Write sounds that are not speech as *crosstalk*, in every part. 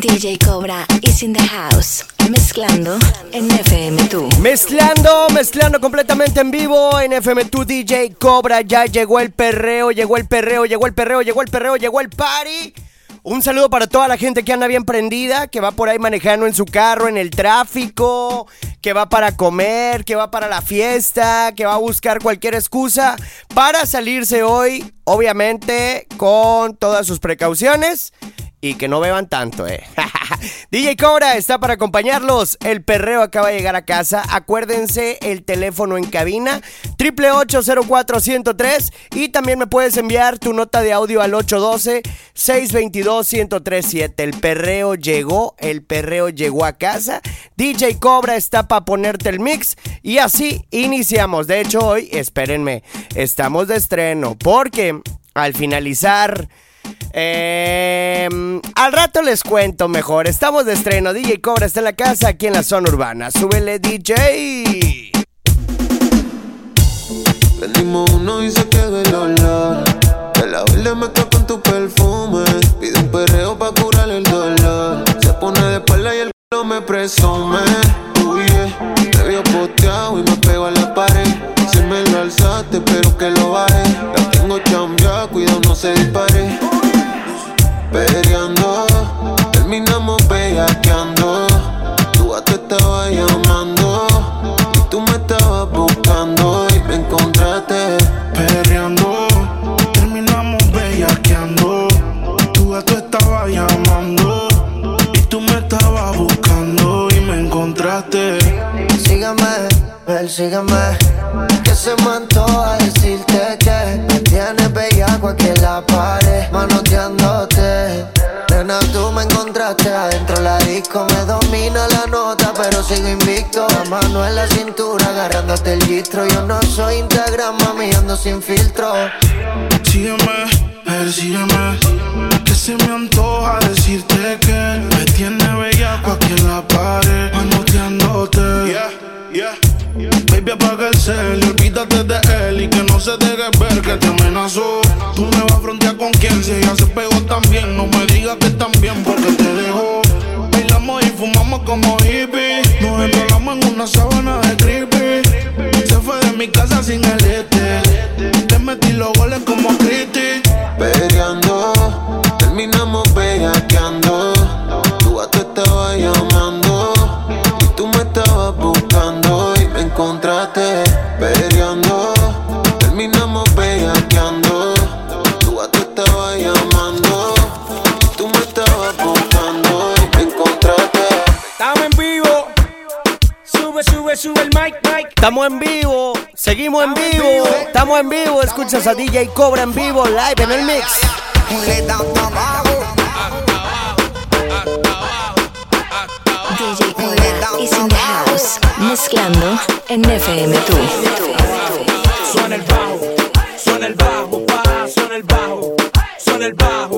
DJ Cobra is in the house. Mezclando en FM2. Mezclando, mezclando completamente en vivo en FM2 DJ Cobra. Ya llegó el perreo, llegó el perreo, llegó el perreo, llegó el perreo, llegó el party. Un saludo para toda la gente que anda bien prendida, que va por ahí manejando en su carro, en el tráfico, que va para comer, que va para la fiesta, que va a buscar cualquier excusa para salirse hoy, obviamente con todas sus precauciones que no beban tanto, eh. *laughs* DJ Cobra está para acompañarlos. El perreo acaba de llegar a casa. Acuérdense el teléfono en cabina 888 y también me puedes enviar tu nota de audio al 812-622-1037. El perreo llegó, el perreo llegó a casa. DJ Cobra está para ponerte el mix y así iniciamos. De hecho, hoy, espérenme, estamos de estreno porque al finalizar eh, al rato les cuento mejor. Estamos de estreno. DJ Cobra está en la casa aquí en la zona urbana. Súbele, DJ. Prendimos uno y se quedó el olor. De la me mezcla con tu perfume. Pide un perreo pa' curar el dolor. Se pone de espalda y el culo me presume. Uy, yeah. Te vio posteado y me pego a la pared. Si me lo alzaste, pero que lo baje. La tengo chambia, cuidado no se dispare peleando. Terminamos bellaqueando. Tú te estabas llamando. Y tú me estabas buscando y me encontraste. Perreando. Terminamos bellaqueando. Tú te estabas llamando. Y tú me estabas buscando y me encontraste. Sígame, sígame Que se me en la pared, manoteándote. Nena, tú me encontraste adentro la disco, me domina la nota, pero sigo invicto. La mano en la cintura, agarrándote el gistro. Yo no soy Instagram, mami, ando sin filtro. Sígueme, persígueme, que se me antoja decirte que me tiene bellaco aquí en la pared, manoteándote. Yeah, yeah. Baby, apaga el cel y olvídate de él y que no se deje ver que te amenazó. Tú me vas a frontear con quien si ella se pegó también. No me digas que también porque te dejó. Bailamos y fumamos como hippie. Nos enrolamos en una sábana de creepy. Se fue de mi casa sin el este. Te metí los goles como Cristi. Peleando, terminamos bellaqueando. Estamos en vivo. Escuchas a DJ Cobra en vivo, live en el mix. DJ Cobra is in the house. Mezclando en FM2. Suena el bajo, suena el bajo, pa, suena el bajo, suena el bajo,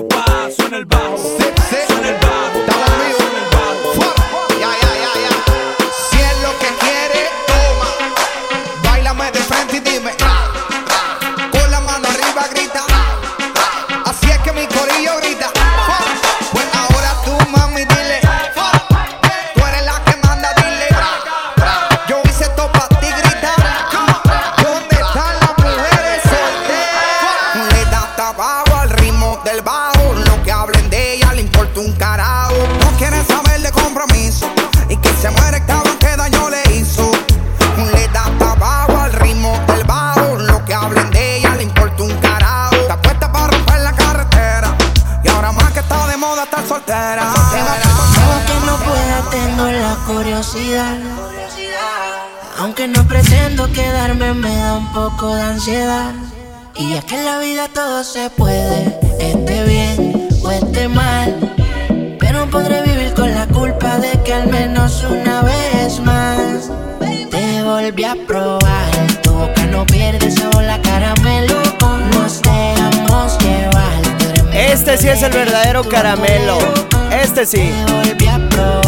poco de ansiedad. Y es que en la vida todo se puede, esté bien o esté mal. Pero de que al menos una vez más te volví a probar. Tu boca no pierde sabor la caramelo. Nos dejamos llevar. Este sí es el verdadero caramelo. Este sí. Te volví a probar.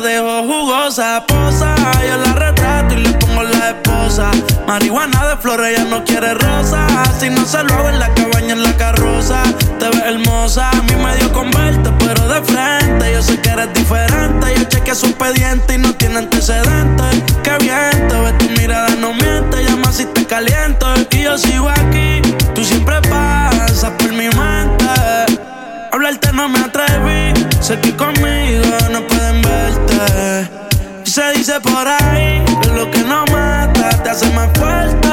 dejo jugosa. Posa, yo la retrato y le pongo la esposa. Marihuana de flores, ella no quiere rosa. Si no se lo hago en la cabaña, en la carroza. Te ves hermosa, a mí me dio con verte, pero de frente. Yo sé que eres diferente. Yo chequeé su expediente y no tiene antecedentes. Qué bien, te ves tu mirada, no miente. Llama si te caliento. Y yo sigo aquí, tú siempre pasas por mi mente. Hablarte no me atreví, sé que conmigo no pueden verte. Y se dice por ahí que lo que no mata te hace más fuerte.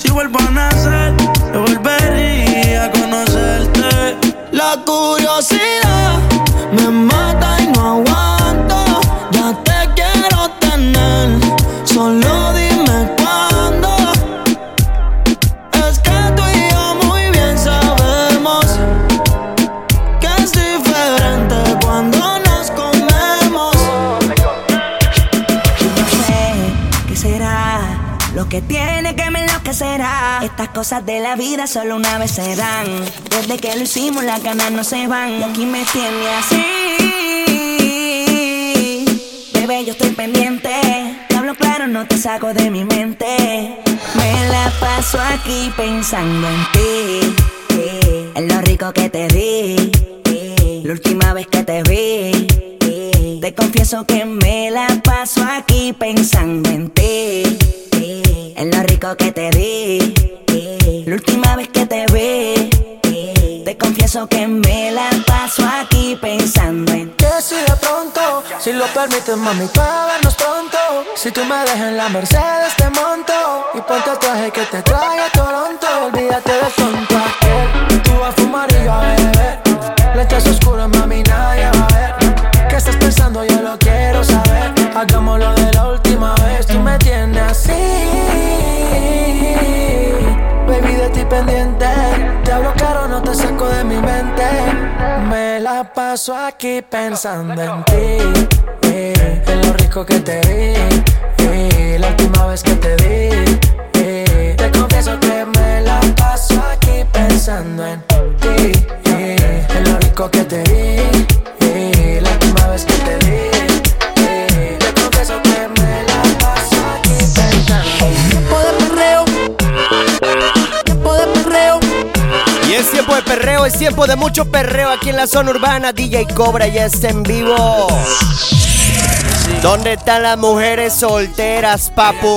Si vuelvo a nacer, yo volvería a conocerte. La curiosidad me mata lo que tiene que me enloquecerá. Estas cosas de la vida solo una vez se dan. Desde que lo hicimos, las ganas no se van. Y aquí me tiene así. Bebé, yo estoy pendiente. Te hablo claro, no te saco de mi mente. Me la paso aquí pensando en ti. En lo rico que te di. La última vez que te vi. Te confieso que me la paso aquí pensando en ti. En lo rico que te di. La última vez que te vi. Te confieso que me la paso aquí pensando en. Que si de pronto, si lo permites, mami, para vernos pronto. Si tú me dejas en la Mercedes, te monto. Y ponte el traje que te trae a Toronto. Olvídate del tonto aquel. Tú vas a fumar y yo a beber. Lentes oscuras, paso aquí pensando en ti. eh, en lo rico que te vi. eh, la última vez que te vi. eh, te confieso que me la paso aquí pensando en ti. eh, en lo rico que te vi. eh, la última vez que te vi. Tiempo de perreo, es tiempo de mucho perreo aquí en la zona urbana. DJ Cobra ya está en vivo. ¿Dónde están las mujeres solteras, papu?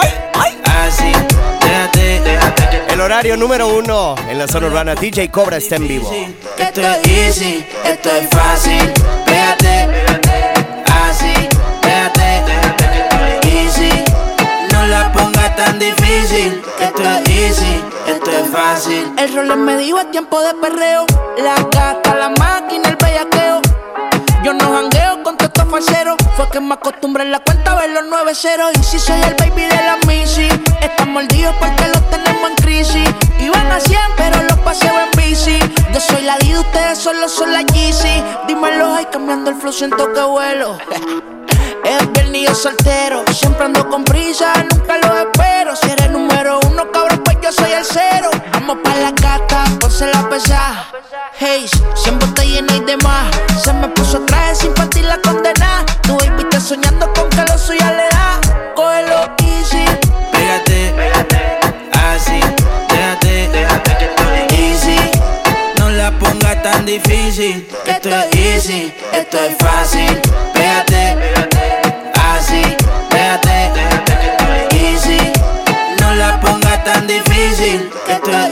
¡Ay, ay! Así, déjate, déjate El horario número uno en la zona urbana. DJ Cobra está en vivo. Esto es easy, esto es fácil. Pégate, así. No la pongas tan difícil. Esto es easy, esto es fácil. El rol me dijo es tiempo de perreo. La gata, la máquina, el bellaqueo. Yo no jangueo con todos estos falseros. Fue que me acostumbré en la cuenta a ver los 9 ceros. Y si soy el baby de la Missy, están mordidos porque los tenemos en crisis. Iban a 100, pero los paseo en bici. Yo soy la D, ustedes solo son la Yeezy. Dímelo, ay, cambiando el flow, siento que vuelo. *laughs* Es viernes soltero, siempre ando con prisa, nunca lo espero. Si eres número uno, cabrón, pues yo soy el cero. Vamos pa' la gata, ponse la pesa. Hey, siempre te llena y demás. Se me puso traje sin partir la condena. Tu baby soñando con que lo suya le da. Cógelo easy. Pégate, pégate, así. Déjate, déjate que estoy easy. No la pongas tan difícil. Esto, esto es easy, esto es fácil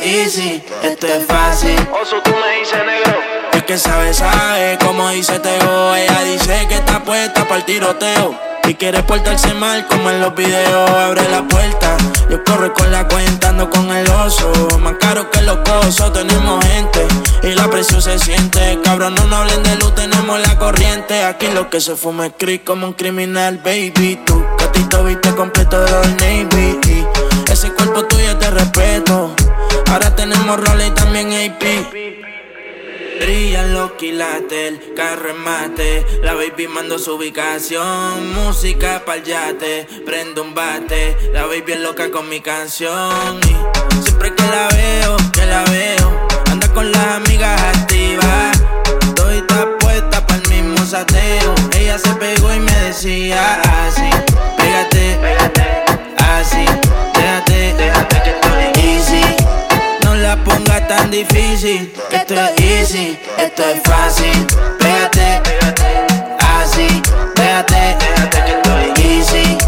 easy, esto es fácil. Oso, tú me dices negro. El que sabe, sabe, como dice Teo. Ella dice que está puesta para el tiroteo. Y quiere portarse mal como en los videos. Abre la puerta, yo corro con la cuenta, ando con el oso. Más caro que los cosos, tenemos gente. Y la presión se siente. Cabrón, no nos hablen de luz, tenemos la corriente. Aquí lo que se fuma es como un criminal, baby. Tú, gatito, viste completo de los Navy. ese cuerpo tuyo te respeto. Ahora tenemos roles y también AP. Brillan los quilates, el carro mate. La baby mando su ubicación. Música pa'l yate, prendo un bate. La baby es loca con mi canción. Y siempre que la veo, que la veo, anda con las amigas activas. Estoy puesta pa'l mismo sateo. Ella se pegó y me decía así: Pégate, pégate, así, déjate, déjate que estoy easy difícil. Esto es easy, esto es fácil. Pégate, así, pégate, que estoy easy.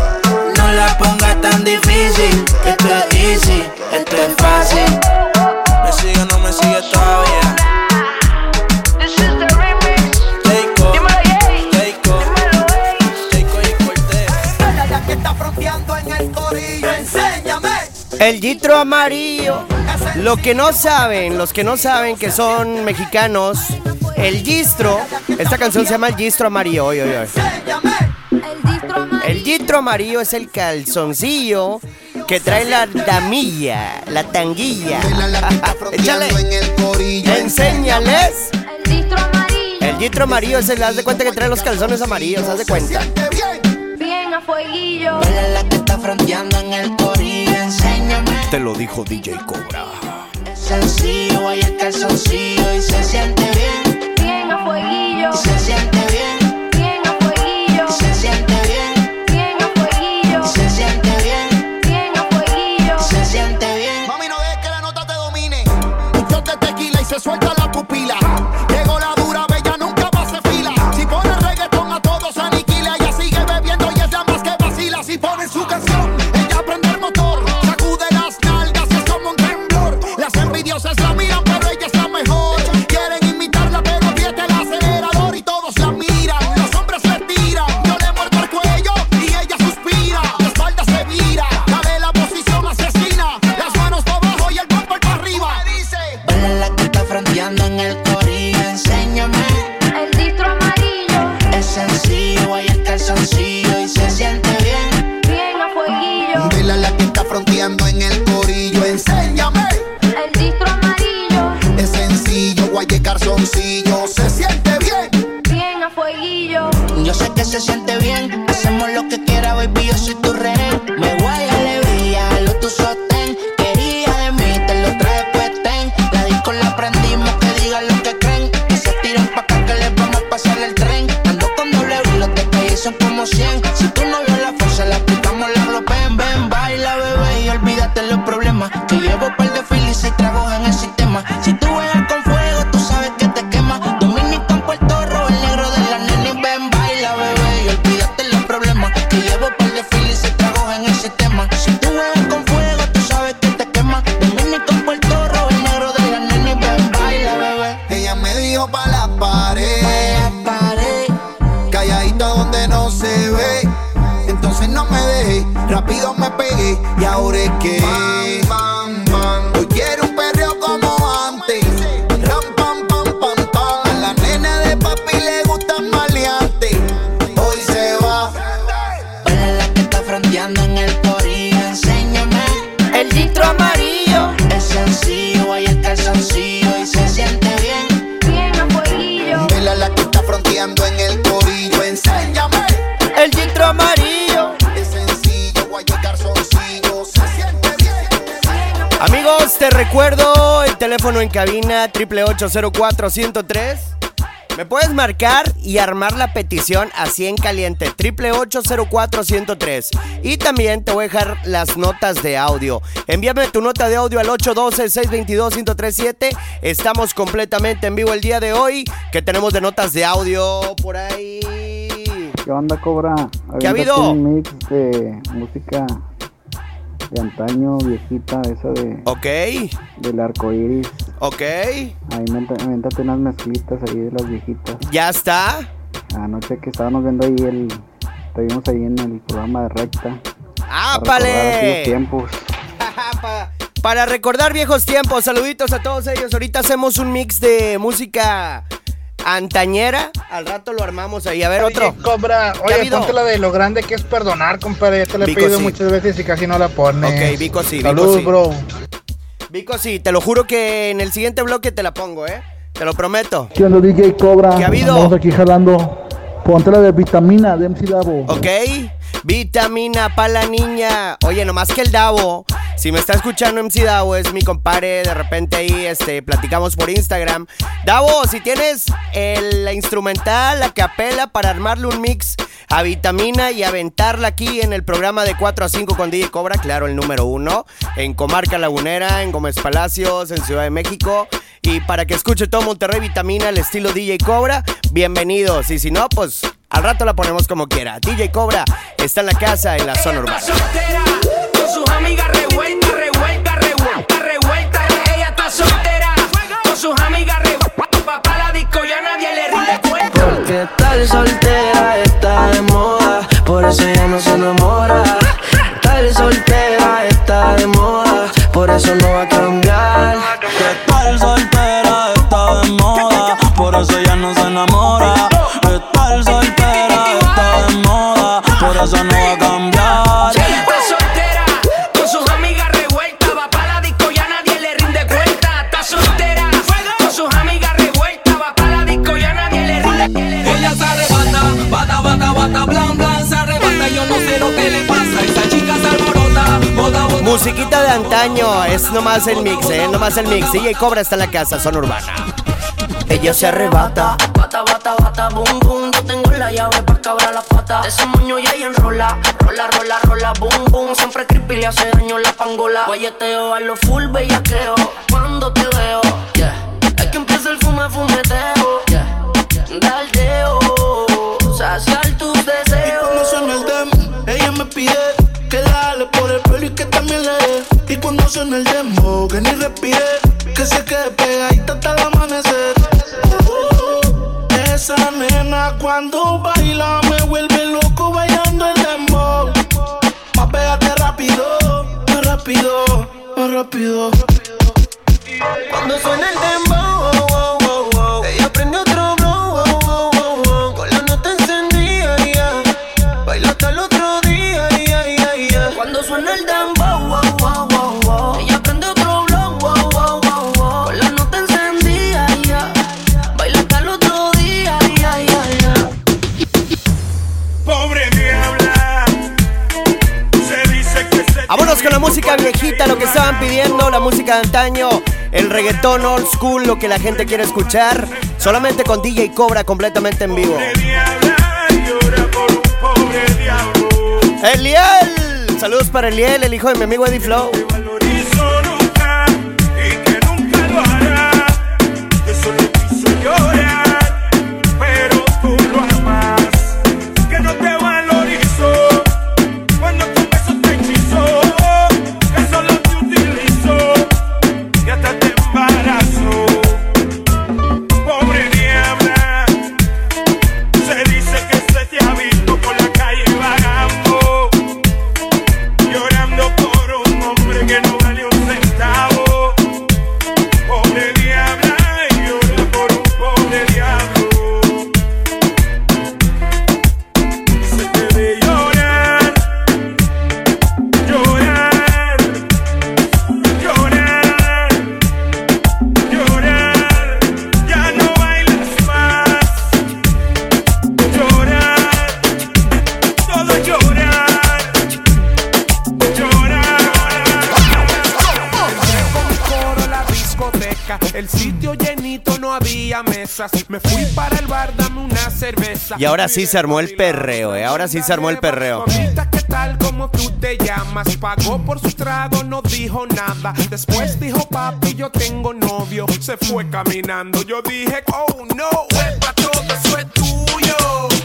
No la ponga tan difícil. Esto es easy, esto es fácil. Me sigue, no me sigue todavía. El Gitro amarillo. Lo que no saben, los que no saben que son mexicanos, el Gistro, esta canción se llama El Gistro Amarillo. El Gistro Amarillo es el calzoncillo que trae la damilla, la tanguilla. *laughs* Échale. Enséñales. El Gistro Amarillo es el, haz de cuenta que trae los calzones amarillos, haz de cuenta. Bien a fueguillo. la que está fronteando en el. Te lo dijo DJ Cobra. Es sencillo, hay el calzoncillo y se siente bien. Bien a fueguillo. Y se siente bien. Bien teléfono en cabina triple 103 Me puedes marcar y armar la petición así en caliente, 888-04-103. Y también te voy a dejar las notas de audio. Envíame tu nota de audio al 812-622-1037. Estamos completamente en vivo el día de hoy. ¿Qué tenemos de notas de audio por ahí? ¿Qué onda, Cobra? ¿Qué ha habido? un mix de música de antaño, viejita, esa de... Ok. Del arco iris. Ok. Ahí aviéntate unas mezclitas ahí de las viejitas. ¿Ya está? Anoche que estábamos viendo ahí el... Estuvimos ahí en el programa de Recta. ¡Ah, para recordar aquellos ¡Ápale! tiempos. *laughs* Para recordar viejos tiempos, saluditos a todos ellos. Ahorita hacemos un mix de música antañera. Al rato lo armamos ahí. A ver, otro. Cobra, ¿Qué ha oye, ponte la de lo grande que es perdonar, compadre. Ya te la he Vico, pedido sí. muchas veces y casi no la pones. Ok, Vico, sí, Vico, Salud, sí. bro. Vico, sí, te lo juro que en el siguiente bloque te la pongo, ¿eh? Te lo prometo. ¿Qué onda, DJ Cobra? ¿Qué ha habido? Estamos aquí jalando. Ponte la de vitamina de MC Davo. ¿Ok? Vitamina pa' la niña. Oye, nomás que el Davo, si me está escuchando MC Davo, es mi compadre. De repente ahí este, platicamos por Instagram. Davo, si tienes el- la instrumental, la capela para armarle un mix a Vitamina y aventarla aquí en el programa de 4 a 5 con DJ Cobra, claro, el número uno, en Comarca Lagunera, en Gómez Palacios, en Ciudad de México. Y para que escuche todo Monterrey Vitamina, el estilo DJ Cobra, bienvenidos. Y si no, pues al rato la ponemos como quiera. DJ Cobra está en la casa, en la zona urbana. soltera, con sus amigas revuelta, revuelta, revuelta, revuelta. Ella está soltera, con sus amigas revuelta. Papá la disco ya nadie le rinde cuenta. Porque estar soltera Musiquita de antaño, es nomás el mix, eh, nomás el mix. DJ Cobra está en la casa, zona urbana. Ella se arrebata. Bata, bata, bata, boom, boom. Yo tengo la llave pa' cabrar la pata. De ese moño ya ella enrola. Rola, rola, rola, boom, boom. Siempre creepy le hace daño la pangola. Guayeteo a lo full bellaqueo. Cuando te veo, yeah. Hay que empieza el fume, fumeteo. Yeah. Suena el demo, que ni respire, que se quede pegadita hasta el amanecer. Uh, esa nena cuando baila me vuelve loco bailando el dembow. Más pégate rápido, más rápido, más rápido. De antaño, el reggaetón old school, lo que la gente quiere escuchar. Solamente con DJ Cobra completamente en vivo. Eliel, saludos para Eliel, el hijo de mi amigo Eddie Flow. Y ahora sí se armó el perreo, eh. Ahora sí se armó el perreo. ¿qué tal? ¿Cómo tú te llamas? Pagó por su trago, no dijo nada. Después dijo, papi, yo tengo novio. Se fue caminando. Yo dije, oh no, huepa, todo eso es tuyo.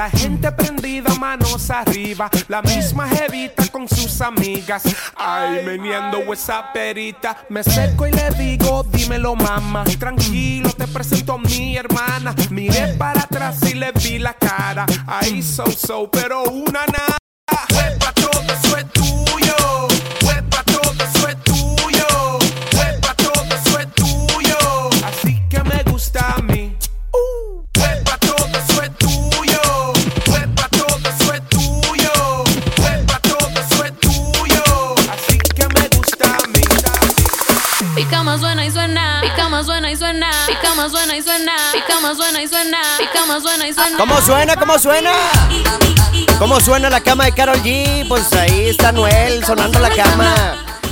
La gente prendida, manos arriba. La misma jevita con sus amigas. Ay, meneando esa perita. Me acerco y le digo, dímelo, mamá. Tranquilo, te presento a mi hermana. Miré para atrás y le vi la cara. Ahí so so, pero una nada. Todo eso es tuyo. Suena y suena, mi cama suena y suena, mi cama suena y suena, mi cama suena y suena, mi cama suena y suena. ¿Cómo suena? ¿Cómo suena? ¿Cómo suena la cama de Carol G? Pues ahí está Noel sonando la cama.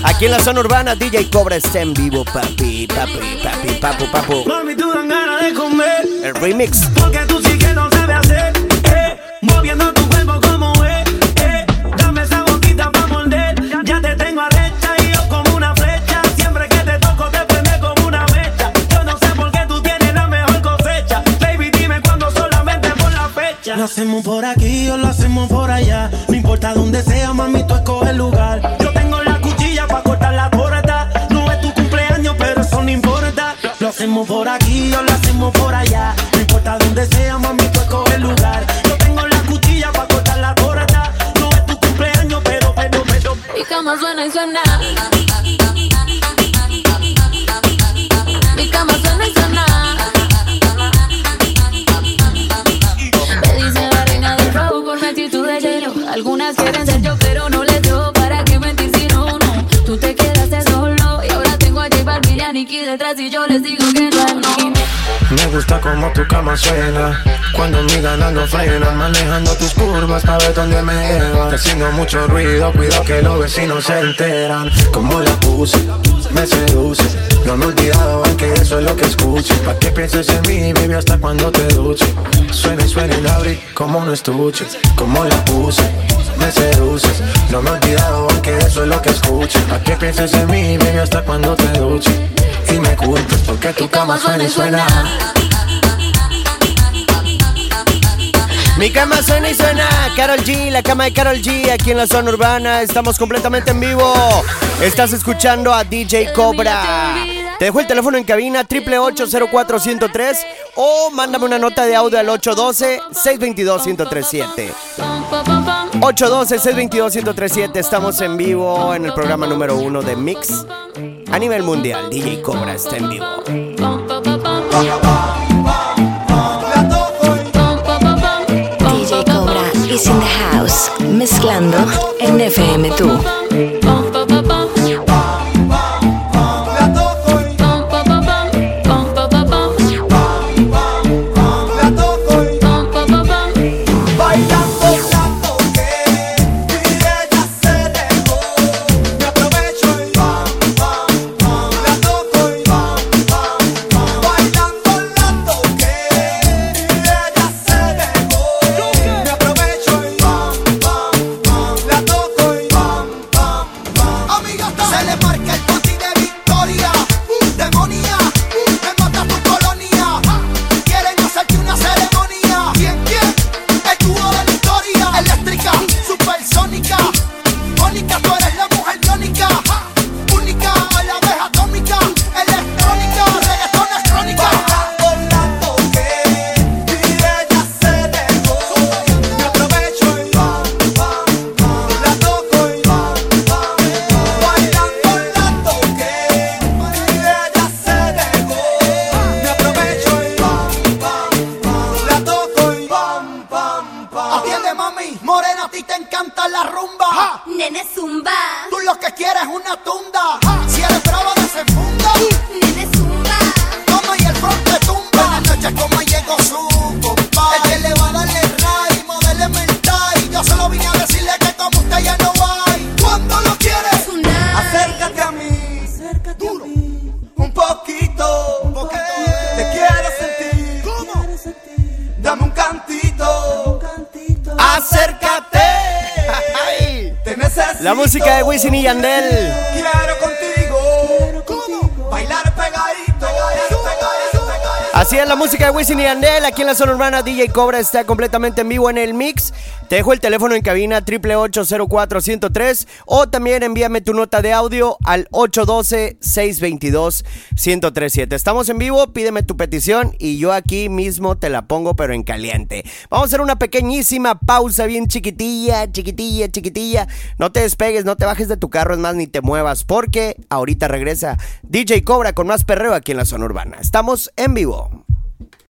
Aquí en la zona urbana, DJ Cobra está en vivo, papi, papi, papi, papu, papu. Mami, tú dan ganas de comer. El remix. Porque tú sí que no sabes hacer. Eh, moviendo Lo hacemos por aquí o lo hacemos por allá. No importa dónde sea, mami, tú escoge el lugar. Yo tengo la cuchilla pa' cortar la torta. No es tu cumpleaños, pero eso no importa. Lo hacemos por aquí o lo hacemos por allá. No importa dónde sea, mami, tú escoge el lugar. Yo tengo la cuchilla pa' cortar la torta. No es tu cumpleaños, pero, pero, pero. Mi cama suena y suena. Gusta como tu cama suena. Cuando mi ganas no frena Manejando tus curvas para ver dónde me lleva. Haciendo mucho ruido, cuidado que los vecinos se enteran. Como la puse, me seduce. No me he olvidado aunque eso es lo que escuche Pa' que pienses en mí, baby, hasta cuando te duche. Suena y suena la abrí como un estuche. Como la puse, me seduces No me he olvidado aunque eso es lo que escuche Pa' que pienses en mí, baby, hasta cuando te duche. Y me culpes porque tu cama suena y suena. Mi cama suena y suena. Carol G, la cama de Carol G, aquí en la zona urbana. Estamos completamente en vivo. Estás escuchando a DJ Cobra. Te dejo el teléfono en cabina, 888-04-103 o mándame una nota de audio al 812-622-1037. 812-622-1037. Estamos en vivo en el programa número uno de Mix a nivel mundial. DJ Cobra está en vivo. In the House, mezclando en FM2. La música de Wisin y Yandel. Quiero contigo. ¿Cómo? Bailar pegadito. Así es la música de Wisin y Yandel. Aquí en la zona urbana, DJ Cobra está completamente en vivo en el mix. Te dejo el teléfono en cabina 888-04-103 o también envíame tu nota de audio al 812-622-1037. Estamos en vivo, pídeme tu petición y yo aquí mismo te la pongo pero en caliente. Vamos a hacer una pequeñísima pausa bien chiquitilla, chiquitilla, chiquitilla. No te despegues, no te bajes de tu carro, es más, ni te muevas porque ahorita regresa DJ Cobra con más perreo aquí en la zona urbana. Estamos en vivo.